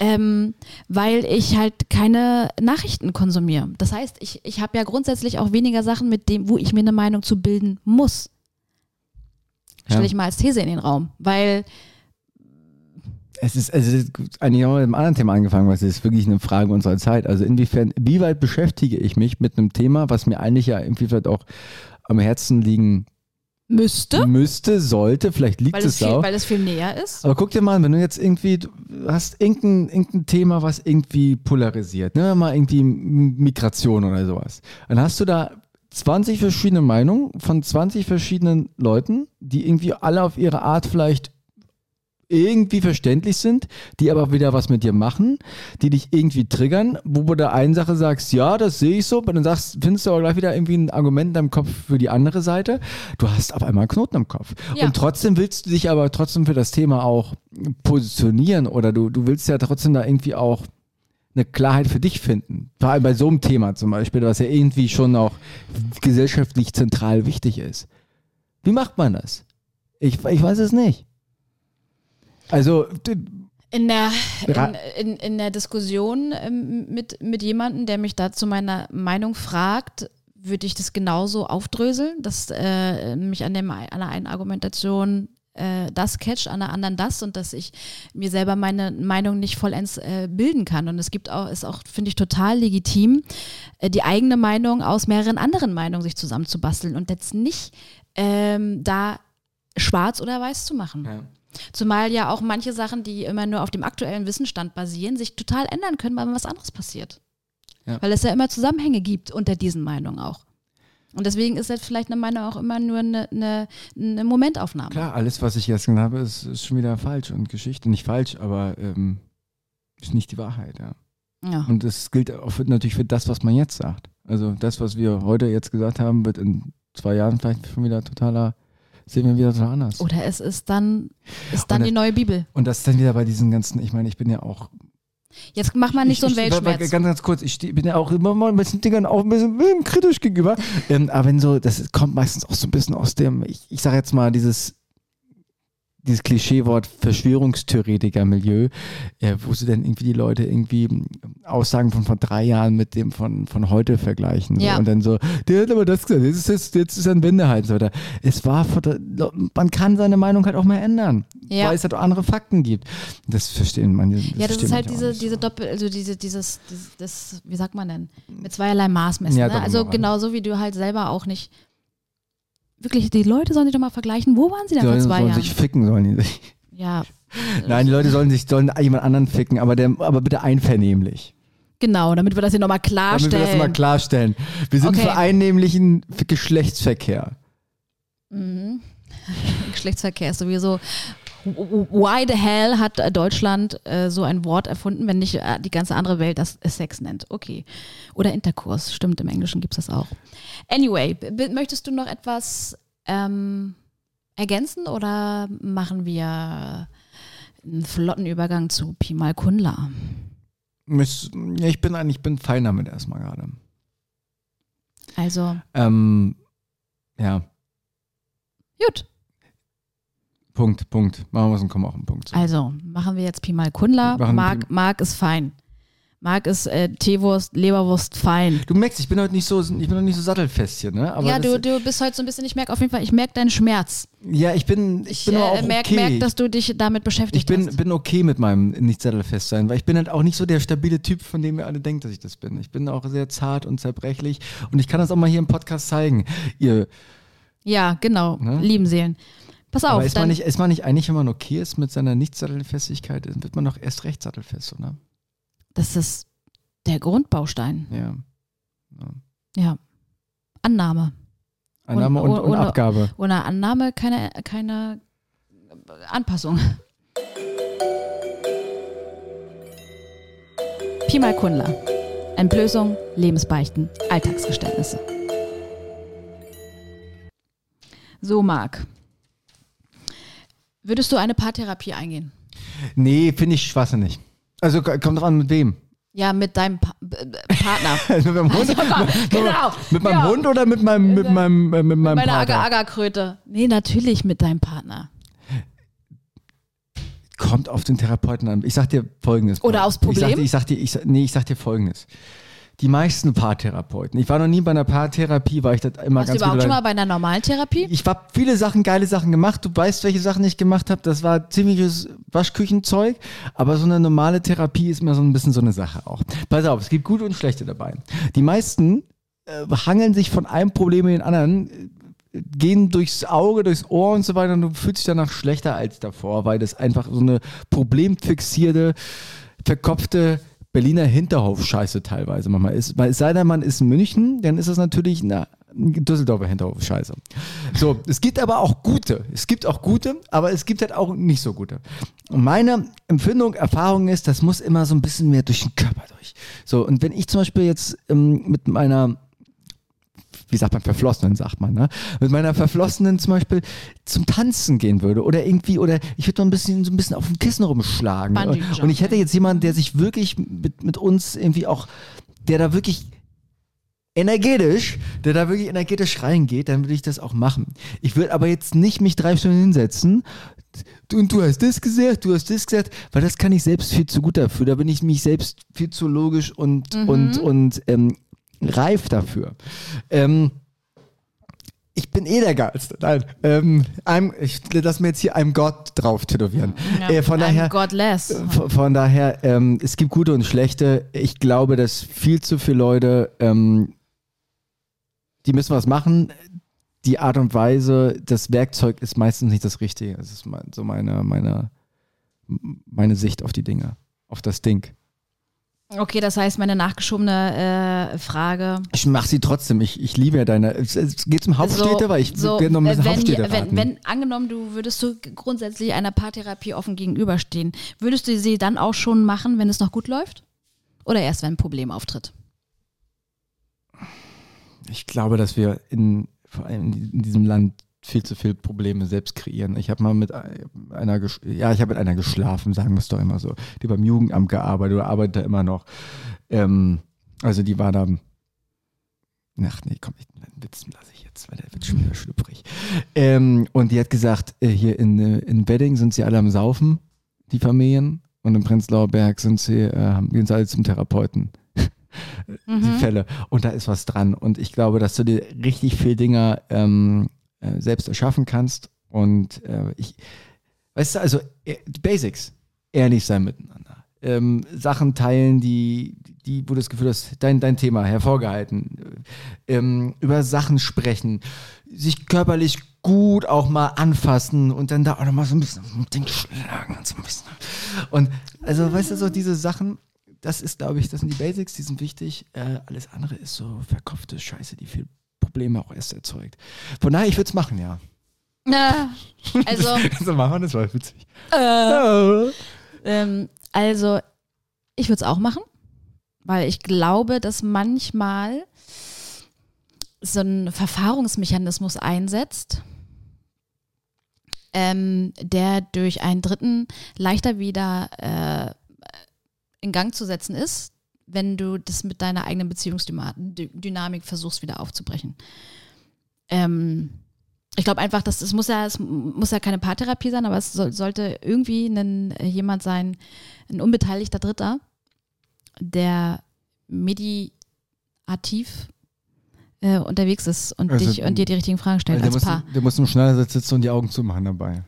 ähm, weil ich halt keine Nachrichten konsumiere. Das heißt, ich, ich habe ja grundsätzlich auch weniger Sachen, mit dem, wo ich mir eine Meinung zu bilden muss. Stelle Ja. ich mal als These in den Raum, weil Es ist, es ist eigentlich auch mit einem anderen Thema angefangen, was ist wirklich eine Frage unserer Zeit. Also inwiefern, wie weit beschäftige ich mich mit einem Thema, was mir eigentlich ja irgendwie vielleicht auch am Herzen liegen müsste, müsste, sollte, vielleicht liegt weil es es, viel, auch. weil es viel näher ist. Aber guck dir mal wenn du jetzt irgendwie, du hast irgendein, irgendein Thema, was irgendwie polarisiert, nehmen wir mal irgendwie Migration oder sowas. Dann hast du da 20 verschiedene Meinungen von 20 verschiedenen Leuten, die irgendwie alle auf ihre Art vielleicht irgendwie verständlich sind, die aber wieder was mit dir machen, die dich irgendwie triggern, wo du der einen Sache sagst, ja, das sehe ich so, aber dann sagst, findest du aber gleich wieder irgendwie ein Argument in deinem Kopf für die andere Seite. Du hast auf einmal einen Knoten im Kopf. Ja. Und trotzdem willst du dich aber trotzdem für das Thema auch positionieren oder du, du willst ja trotzdem da irgendwie auch eine Klarheit für dich finden. Vor allem bei so einem Thema zum Beispiel, was ja irgendwie schon auch gesellschaftlich zentral wichtig ist. Wie macht man das? Ich, ich weiß es nicht. Also, In der, in, in, in der Diskussion ähm, mit, mit jemandem, der mich da zu meiner Meinung fragt, würde ich das genauso aufdröseln, dass äh, mich an, dem, an der einen Argumentation äh, das catcht, an der anderen das und dass ich mir selber meine Meinung nicht vollends äh, bilden kann. Und es gibt auch, ist auch, finde ich, total legitim, äh, die eigene Meinung aus mehreren anderen Meinungen sich zusammenzubasteln und jetzt nicht ähm, da schwarz oder weiß zu machen. Zumal ja auch manche Sachen, die immer nur auf dem aktuellen Wissensstand basieren, sich total ändern können, weil was anderes passiert. Ja. Weil es ja immer Zusammenhänge gibt unter diesen Meinungen auch. Und deswegen ist jetzt vielleicht eine Meinung auch immer nur eine, eine, eine Momentaufnahme. klar, alles, was ich jetzt habe, ist, ist schon wieder falsch und Geschichte nicht falsch, aber ähm, ist nicht die Wahrheit, ja. Ja. Und das gilt auch für, natürlich für das, was man jetzt sagt. Also das, was wir heute jetzt gesagt haben, wird in zwei Jahren vielleicht schon wieder totaler, sehen wir wieder total anders. Oder es ist dann, ist dann Und die neue Bibel. Und das ist dann wieder bei diesen ganzen, ich meine, ich bin ja auch Jetzt mach mal nicht so einen ich, ich, Weltschmerz. Ganz, ganz kurz, ich bin ja auch immer mal mit den Dingern auch ein bisschen, ein bisschen kritisch gegenüber. Ähm, aber wenn so, das kommt meistens auch so ein bisschen aus dem, ich, ich sage jetzt mal, dieses, dieses Klischeewort Verschwörungstheoretiker-Milieu, äh, wo sie dann irgendwie die Leute irgendwie Aussagen von vor drei Jahren mit dem von, von heute vergleichen. Ja. So. Und dann so, der hat aber das gesagt, jetzt ist, es- jetzt ist ein Wendehals. So weiter. Es war, vor man kann seine Meinung halt auch mal ändern, Ja. weil es halt auch andere Fakten gibt. Das verstehen manche. Ja, das ist halt diese, nicht so. diese Doppel, also diese, dieses, dieses, das, wie sagt man denn? Mit zweierlei Maß messen. Ja, ne? Also genauso wie du halt selber auch nicht. Wirklich, die Leute sollen sich doch mal vergleichen. Wo waren sie Die denn vor Leute zwei sollen Jahren? sich ficken, sollen die sich. Ja, Nein, die Leute sollen sich sollen jemand anderen ficken, aber, der, aber bitte einvernehmlich. genau, damit wir das hier nochmal Damit klarstellen. wir das mal klarstellen. Wir sind Okay. für einnehmlichen Geschlechtsverkehr. Mhm. Geschlechtsverkehr ist sowieso. Why the hell hat Deutschland äh, so ein Wort erfunden, wenn nicht äh, die ganze andere Welt das Sex nennt? Okay. Oder Interkurs, stimmt, im Englischen gibt es das auch. Anyway, möchtest du noch etwas ähm, ergänzen oder machen wir einen flotten Übergang zu Pi mal Kundla? Ja, ich bin eigentlich, ich bin fein damit erstmal gerade. Also, Ähm, ja, gut. Punkt, Punkt. Machen wir es und kommen auch einen Punkt zu. Also, machen wir jetzt Pi mal machen Marc, Marc ist fein. Marc ist äh, Teewurst, Leberwurst fein. Du merkst, ich bin heute nicht so, ich bin noch nicht so sattelfest hier, ne? Aber ja, du, du bist heute so ein bisschen, ich merke auf jeden Fall, ich merke deinen Schmerz. ja, ich bin, ich, Ich bin äh, auch merke, okay. merk, dass du dich damit beschäftigt ich bin, hast. bin okay mit meinem nicht sattelfest sein, weil ich bin halt auch nicht so der stabile Typ, von dem ihr alle denkt, dass ich das bin. Ich bin auch sehr zart und zerbrechlich und ich kann das auch mal hier im Podcast zeigen. Ihr, Ja, genau, Ne? lieben Seelen. Pass auf, aber ist man, nicht, ist man nicht eigentlich, wenn man okay ist mit seiner Nicht-Sattelfestigkeit, wird man doch erst recht sattelfest, oder? das ist der Grundbaustein. Ja. Ja. Annahme. Annahme und, Und- und, ohne- Abgabe. Ohne Annahme keine, keine Anpassung. Pi mal Kundler. Entblößung, Lebensbeichten, Alltagsgeständnisse. So, Marc. Würdest du eine Paartherapie eingehen? Nee, finde ich schwachsinnig. Also kommt drauf an, mit wem? Ja, mit deinem pa B- B- Partner. mit meinem Hund? genau. Mit meinem Ja. Hund oder mit meinem, mit meinem, äh, mit meinem Meine Partner? Agar-Agar-Kröte. Nee, natürlich mit deinem Partner. Kommt auf den Therapeuten an. Ich sag dir Folgendes. Oder aufs Ich sag, Problem? dir- ich sag dir, ich, nee, ich sag dir Folgendes. Die meisten Paartherapeuten, ich war noch nie bei einer Paartherapie, weil ich das immer du ganz überhaupt gut schon mal bei einer normalen Therapie? Ich habe viele Sachen, geile Sachen gemacht. Du weißt, welche Sachen ich gemacht habe. Das war ziemliches Waschküchenzeug. Aber so eine normale Therapie ist immer so ein bisschen so eine Sache auch. Pass auf, es gibt gute und schlechte dabei. Die meisten äh, hangeln sich von einem Problem in den anderen, äh, gehen durchs Auge, durchs Ohr und so weiter und du fühlst dich danach schlechter als davor, weil das einfach so eine problemfixierte, verkopfte Berliner Hinterhof-Scheiße teilweise manchmal ist. Weil es sei denn, man ist in München, dann ist das natürlich eine Düsseldorfer Hinterhof-Scheiße. So, es gibt aber auch gute. Es gibt auch gute, aber es gibt halt auch nicht so gute. Und meine Empfindung, Erfahrung ist, das muss immer so ein bisschen mehr durch den Körper durch. So, und wenn ich zum Beispiel jetzt ähm, mit meiner wie sagt man, Verflossenen, sagt man, ne? Mit meiner Verflossenen zum Beispiel zum Tanzen gehen würde oder irgendwie, oder ich würde noch ein bisschen, so ein bisschen auf dem Kissen rumschlagen. Und, ich hätte jetzt jemanden, der sich wirklich mit, mit uns irgendwie auch, der da wirklich energetisch, der da wirklich energetisch reingeht, dann würde ich das auch machen. Ich würde aber jetzt nicht mich drei Stunden hinsetzen und du hast das gesagt, du hast das gesagt, weil das kann ich selbst viel zu gut dafür. Da bin ich mich selbst viel zu logisch und, und, und ähm, reif dafür. Ähm, ich bin eh der Geilste. Nein, ähm, I'm, ich lass mir jetzt hier I'm God drauf tätowieren. Äh, von daher, Godless. von, von daher, ähm, es gibt gute und schlechte. Ich glaube, dass viel zu viele Leute, ähm, die müssen was machen. Die Art und Weise, das Werkzeug ist meistens nicht das Richtige. Das ist so meine, meine, meine Sicht auf die Dinge, auf das Ding. Okay, das heißt, meine nachgeschobene äh, Frage. Ich mache sie trotzdem. Ich, ich liebe ja deine. Es, es geht zum Hauptstädte, weil ich so, will noch ein bisschen äh, Hauptstädte wenn, wenn, wenn, angenommen, du würdest du grundsätzlich einer Paartherapie offen gegenüberstehen, würdest du sie dann auch schon machen, wenn es noch gut läuft? Oder erst, wenn ein Problem auftritt? Ich glaube, dass wir in, vor allem in diesem Land viel zu viele Probleme selbst kreieren. Ich habe mal mit einer, ja, ich habe mit einer geschlafen, sagen wir es doch immer so, die beim Jugendamt gearbeitet oder arbeitet da immer noch. Ähm, also die war da ach nee, komm, ich, meinen Witz lasse ich jetzt, weil der wird schon wieder schlüpfrig. Ähm, und die hat gesagt, äh, hier in, äh, in Wedding sind sie alle am Saufen, die Familien. Und in Prenzlauer Berg sind sie, äh, gehen sie alle zum Therapeuten. Die Fälle. Und da ist was dran. Und ich glaube, dass du dir richtig viel Dinger ähm, äh, selbst erschaffen kannst. Und äh, ich, weißt du, also äh, Basics, ehrlich sein miteinander. Ähm, Sachen teilen, die, die, wo du das Gefühl hast, dein, dein Thema hervorgehalten. Ähm, über Sachen sprechen, sich körperlich gut auch mal anfassen und dann da auch nochmal so ein bisschen mit den schlagen und so ein bisschen. Und also, weißt du, so diese Sachen, das ist, glaube ich, das sind die Basics, die sind wichtig. Äh, alles andere ist so verkopfte Scheiße, die viel Probleme auch erst erzeugt. Von daher, ich würde es machen, ja. Na, also, so machen, das war witzig. äh, ähm, also, ich würde es auch machen, weil ich glaube, dass manchmal so ein Verfahrungsmechanismus einsetzt, ähm, der durch einen Dritten leichter wieder äh, in Gang zu setzen ist, wenn du das mit deiner eigenen Beziehungsdynamik versuchst wieder aufzubrechen. Ähm, ich glaube einfach, dass es muss ja, es muss ja keine Paartherapie sein, aber es soll, sollte irgendwie ein, jemand sein, ein unbeteiligter Dritter, der mediativ äh, unterwegs ist und Also, dich und dir die richtigen Fragen stellt als muss, Paar. der muss im Schneidersitz sitzen und die Augen zumachen dabei.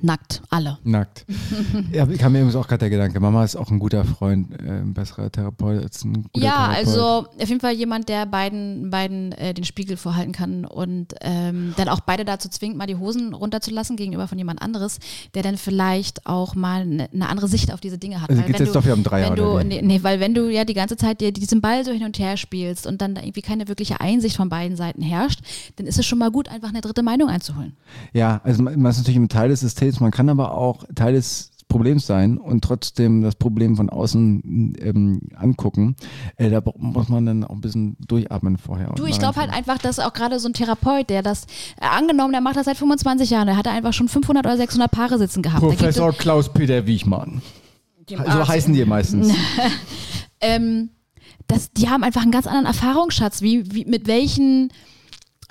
Nackt, alle. Nackt. ja, kam mir übrigens auch gerade der Gedanke, Mama ist auch ein guter Freund, äh, ein besserer Therapeut als ein guter Ja, Therapeut. also auf jeden Fall jemand, der beiden, beiden äh, den Spiegel vorhalten kann und ähm, dann auch beide dazu zwingt, mal die Hosen runterzulassen gegenüber von jemand anderes, der dann vielleicht auch mal ne- eine andere Sicht auf diese Dinge hat. Also wenn jetzt du, doch wieder um Dreier, wenn du, nee, nee, weil wenn du ja die ganze Zeit dir diesen Ball so hin und her spielst und dann da irgendwie keine wirkliche Einsicht von beiden Seiten herrscht, dann ist es schon mal gut, einfach eine dritte Meinung einzuholen. Ja, also man ist natürlich ein Teil des Systems, man kann aber auch Teil des Problems sein und trotzdem das Problem von außen ähm, angucken. Äh, da muss man dann auch ein bisschen durchatmen vorher. Du, ich glaube halt einfach, dass auch gerade so ein Therapeut, der das, äh, angenommen, der macht das seit 25 Jahren, der hat einfach schon 500 oder 600 Paare sitzen gehabt. Professor Klaus-Peter Wiechmann. So heißen die meistens. ähm, das, die haben einfach einen ganz anderen Erfahrungsschatz, wie, wie mit welchen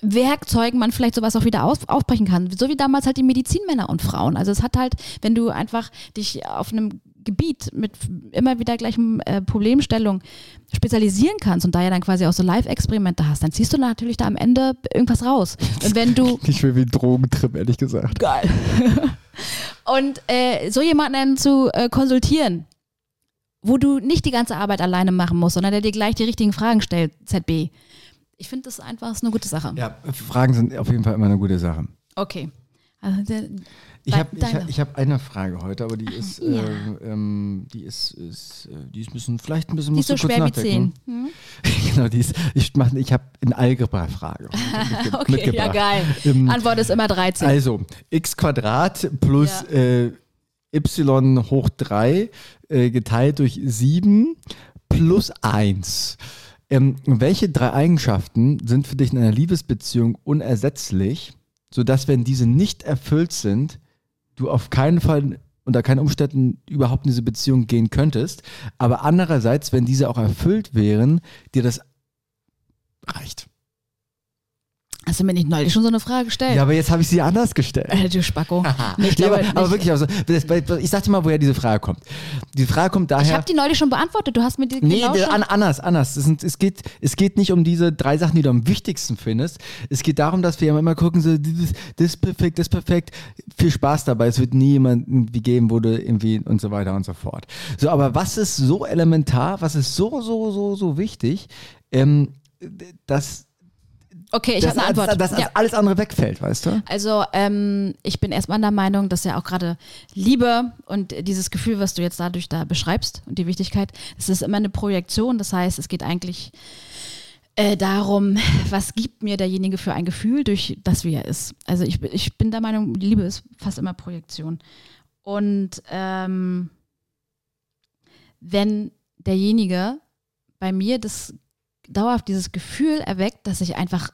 Werkzeugen man vielleicht sowas auch wieder auf, aufbrechen kann. So wie damals halt die Medizinmänner und Frauen. Also es hat halt, wenn du einfach dich auf einem Gebiet mit immer wieder gleichem äh, Problemstellung spezialisieren kannst und da ja dann quasi auch so Live-Experimente hast, dann ziehst du natürlich da am Ende irgendwas raus. Und wenn du Nicht mehr wie ein Drogentrip, ehrlich gesagt. geil. Und äh, so jemanden zu äh, konsultieren, wo du nicht die ganze Arbeit alleine machen musst, sondern der dir gleich die richtigen Fragen stellt, ZB. Ich finde das einfach ist eine gute Sache. Ja, Fragen sind auf jeden Fall immer eine gute Sache. Okay. Also der, Ich habe ich, hab- ich hab eine Frage heute, aber die ist, Ja. äh, ähm, die ist, ist, äh, die ist bisschen, vielleicht ein bisschen die ist so schwer wie nachdenken. 10. Hm? genau, die ist, ich mach, ich habe eine Algebra-Frage Okay, ja mitgebracht. geil. Ähm, Antwort ist immer 13. Also, x Quadrat plus äh, y hoch 3 äh, geteilt durch 7 plus 1. Ähm, welche drei Eigenschaften sind für dich in einer Liebesbeziehung unersetzlich, sodass, wenn diese nicht erfüllt sind, du auf keinen Fall unter keinen Umständen überhaupt in diese Beziehung gehen könntest, aber andererseits, wenn diese auch erfüllt wären, dir das reicht. Hast du mir nicht neulich schon so eine Frage gestellt? Ja, aber jetzt habe ich sie anders gestellt. Äh, du Spacko. Nee, ich glaube aber, aber nicht. wirklich, also, ich sag dir mal, woher diese Frage kommt. Die Frage kommt Ich daher. habe die neulich schon beantwortet. Du hast mir die Nee, genau an, anders, anders. Es, sind, es, geht, es geht nicht um diese drei Sachen, die du am wichtigsten findest. Es geht darum, dass wir immer gucken, so, das, das ist perfekt, das ist perfekt. Viel Spaß dabei. Es wird nie jemanden wie geben, wo du irgendwie und so weiter und so fort. So, aber was ist so elementar, was ist so, so, so, so wichtig, ähm, dass, Okay, ich habe eine Antwort. dass, dass ja. alles andere wegfällt, weißt du? Also ähm, ich bin erstmal der Meinung, dass ja auch gerade Liebe und dieses Gefühl, was du jetzt dadurch da beschreibst und die Wichtigkeit, es ist immer eine Projektion. Das heißt, es geht eigentlich äh, darum, was gibt mir derjenige für ein Gefühl, durch das wie er ist. Also ich, bin- ich bin der Meinung, Liebe ist fast immer Projektion. Und ähm, wenn derjenige bei mir das dauerhaft dieses Gefühl erweckt, dass ich einfach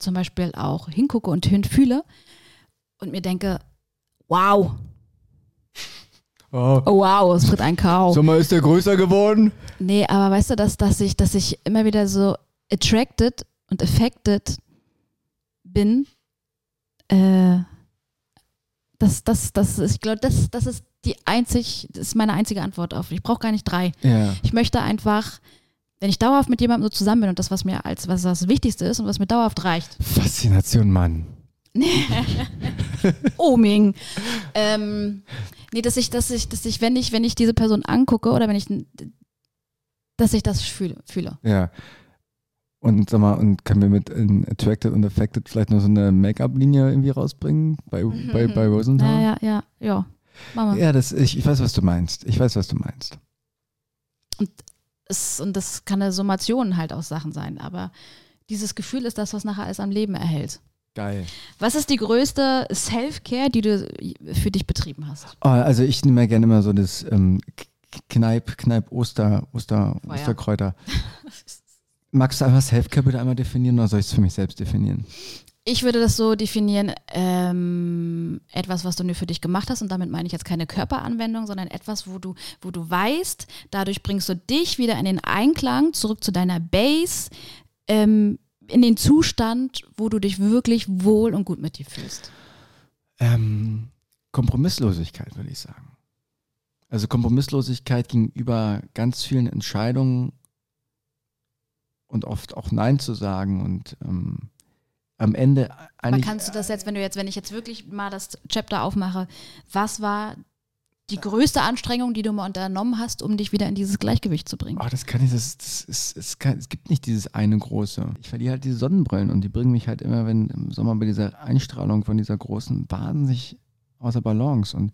zum Beispiel auch hingucke und fühle und mir denke, wow, Oh. oh wow, es tritt ein Kau. Sommer ist der größer geworden. Nee, aber weißt du, dass, dass, ich, dass ich immer wieder so attracted und affected bin, äh, das, das, das ist, ich glaube, das, das ist die einzig, das ist meine einzige Antwort auf. Ich brauche gar nicht drei. Ja. Ich möchte einfach, wenn ich dauerhaft mit jemandem so zusammen bin und das, was mir als was das Wichtigste ist und was mir dauerhaft reicht, Faszination, Mann. Oming. ähm, nee, dass ich, dass ich, dass ich, wenn ich, wenn ich diese Person angucke oder wenn ich, dass ich das fühle, fühle. Ja. Und sag mal, und können wir mit in Attracted und Affected vielleicht noch so eine Make-up-Linie irgendwie rausbringen bei, bei, bei Rosenthal? Ja, ja, ja, ja. Mama. Ja, das, ich, ich weiß, was du meinst. Ich weiß, was du meinst. Es, und das kann eine Summation halt aus Sachen sein, aber dieses Gefühl ist das, was nachher alles am Leben erhält. Geil. Was ist die größte Self-Care, die du für dich betrieben hast? Oh, also ich nehme ja gerne immer so das ähm, Kneip, Kneip Oster, Oster, ja. Osterkräuter. Magst du einfach Selfcare bitte einmal definieren oder soll ich es für mich selbst definieren? Ich würde das so definieren, ähm, etwas, was du nur für dich gemacht hast, und damit meine ich jetzt keine Körperanwendung, sondern etwas, wo du, wo du weißt, dadurch bringst du dich wieder in den Einklang, zurück zu deiner Base, ähm, in den Zustand, wo du dich wirklich wohl und gut mit dir fühlst. Ähm, Kompromisslosigkeit, würde ich sagen. Also Kompromisslosigkeit gegenüber ganz vielen Entscheidungen und oft auch Nein zu sagen und ähm, am Ende Aber eigentlich. kannst du das jetzt, wenn du jetzt, wenn ich jetzt wirklich mal das Chapter aufmache, was war die größte Anstrengung, die du mal unternommen hast, um dich wieder in dieses Gleichgewicht zu bringen? Oh, das kann ich, das, das ist, es, kann, es gibt nicht dieses eine große. Ich verliere halt diese Sonnenbrillen und die bringen mich halt immer, wenn im Sommer bei dieser Einstrahlung von dieser großen, wahnsinnig außer Balance und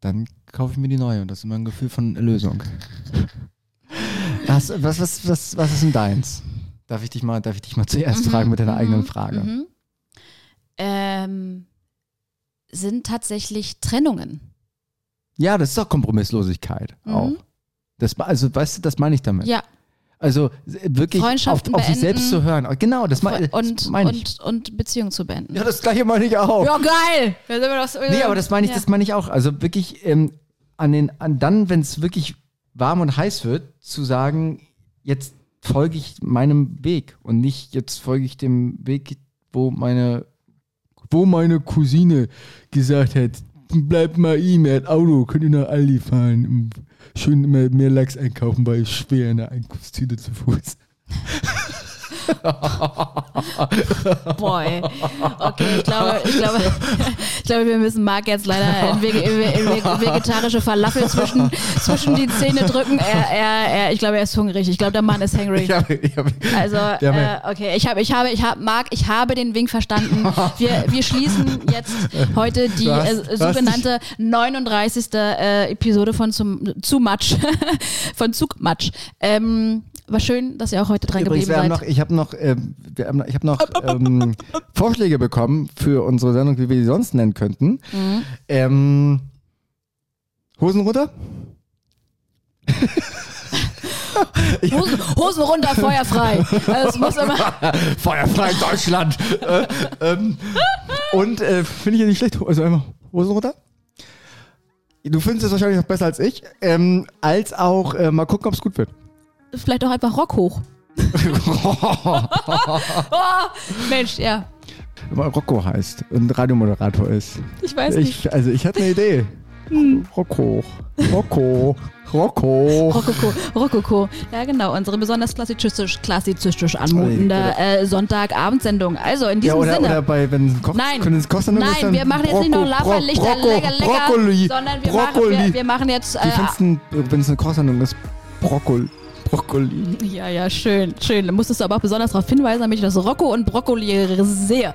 dann kaufe ich mir die neue und das ist immer ein Gefühl von Erlösung. Was, was, was, was, was ist denn deins? Darf ich dich mal, darf ich dich mal zuerst Mhm, fragen mit deiner mhm, eigenen Frage? mhm. Ähm, sind tatsächlich Trennungen. Ja, das ist doch Kompromisslosigkeit Mhm. auch. Das, also, weißt du, das meine ich damit. Ja, Also wirklich auf, auf sich selbst zu hören. Genau, das, mein, und, das meine ich. und, und Beziehungen zu beenden. Ja, das gleiche meine ich auch. Ja, geil! Da sind wir doch so- Nee, aber das meine ich, ja. das meine ich auch. Also wirklich ähm, an den, an dann, wenn es wirklich warm und heiß wird, zu sagen, jetzt folge ich meinem Weg und nicht jetzt folge ich dem Weg, wo meine, wo meine Cousine gesagt hat, bleib mal ihm, er hat Auto, könnt ihr nach Aldi fahren, schön immer mehr Lachs einkaufen, weil es schwer in der Einkaufstüte zu Fuß. Boy. Okay, ich glaube, ich glaube, ich glaube, wir müssen Marc jetzt leider in, vege, in, in vege- vegetarische Falafel zwischen, zwischen die Zähne drücken. Er, er, er, ich glaube, er ist hungrig. Ich glaube, der Mann ist hungry. Ich hab, ich hab, Also, äh, okay, ich habe, ich habe, ich habe, Marc, ich habe den Wink verstanden. Wir, wir schließen jetzt heute die hast- äh, sogenannte 39. Äh, Episode von zum, zu Matsch, von Zugmatsch. Ähm, war schön, dass ihr auch heute dran Übrigens, geblieben seid. noch, ich habe noch, wir haben, ich habe noch ähm, Vorschläge bekommen für unsere Sendung, wie wir die sonst nennen könnten. Mhm. Ähm, Hosen runter? Hosen, Hosen runter, Feuer frei. Also, muss immer. Feuerfrei in Deutschland. äh, ähm, und äh, finde ich ja nicht schlecht. Also einmal Hosen runter. Du findest es wahrscheinlich noch besser als ich. Ähm, als auch äh, mal gucken, ob es gut wird. Vielleicht auch einfach Rock hoch. oh, Mensch, ja. Weil Rocco heißt und Radiomoderator ist. Ich weiß nicht. Ich, also ich hatte eine Idee. Rocco. Rocco. Rocco. Rokoko, Rokoko. Ja, genau. Unsere besonders klassizistisch, klassizistisch anmutende äh, Sonntagabendsendung. Also in Ja, diesem oder, Sinne. oder bei, wenn es Koch, Nein. können es ist, Nein, dann wir machen jetzt nicht noch Laberlichter, Brocco- lecker, lecker, Brokkoli. sondern wir machen, Brokkoli. wir, wir machen jetzt. Äh, du, wenn es eine Kochsendung ist, Brokkoli. Brokkoli. ja, ja, schön, schön. Da musstest du aber auch besonders darauf hinweisen, damit ich das Rocco und Brokkoli sehe.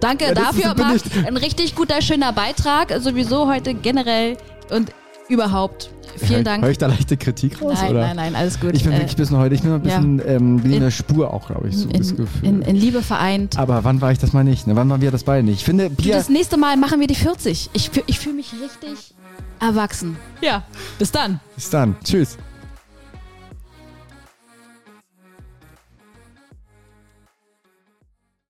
Danke Ja, das dafür, Marc. Ein richtig guter, schöner Beitrag. Sowieso heute generell und überhaupt. Vielen Dank. Hör ich da leichte Kritik raus? Nein, oder? nein, nein, alles gut. Ich bin Äh, wirklich ein bisschen heute, ich bin ein bisschen ähm, bin in, der Spur auch, glaube ich, so das in, Gefühl. in, in Liebe vereint. Aber wann war ich das mal nicht? Ne? Wann waren wir das beide nicht? Ich finde, Bier. Das nächste Mal machen wir die 40. Ich, ich fühle mich richtig erwachsen. Ja, bis dann. Bis dann. Tschüss.